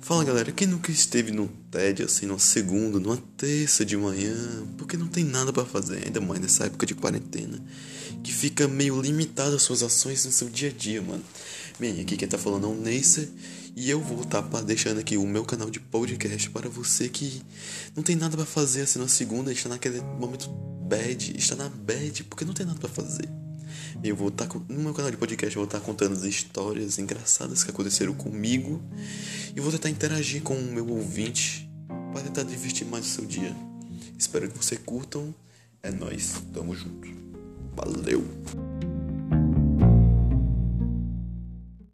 Fala galera, quem nunca esteve no TED assim, numa segunda, numa terça de manhã, porque não tem nada para fazer, ainda mais nessa época de quarentena, que fica meio limitado as suas ações no seu dia a dia, mano. Bem, aqui quem tá falando é o Neisser e eu vou estar tá deixando aqui o meu canal de podcast para você que não tem nada para fazer assim na segunda, está naquele momento bad, está na bad, porque não tem nada para fazer. Eu vou estar tá, no meu canal de podcast, eu vou estar tá contando as histórias engraçadas que aconteceram comigo e vou tentar interagir com o meu ouvinte para tentar divertir mais o seu dia. Espero que vocês curtam. É nós, tamo junto. Valeu.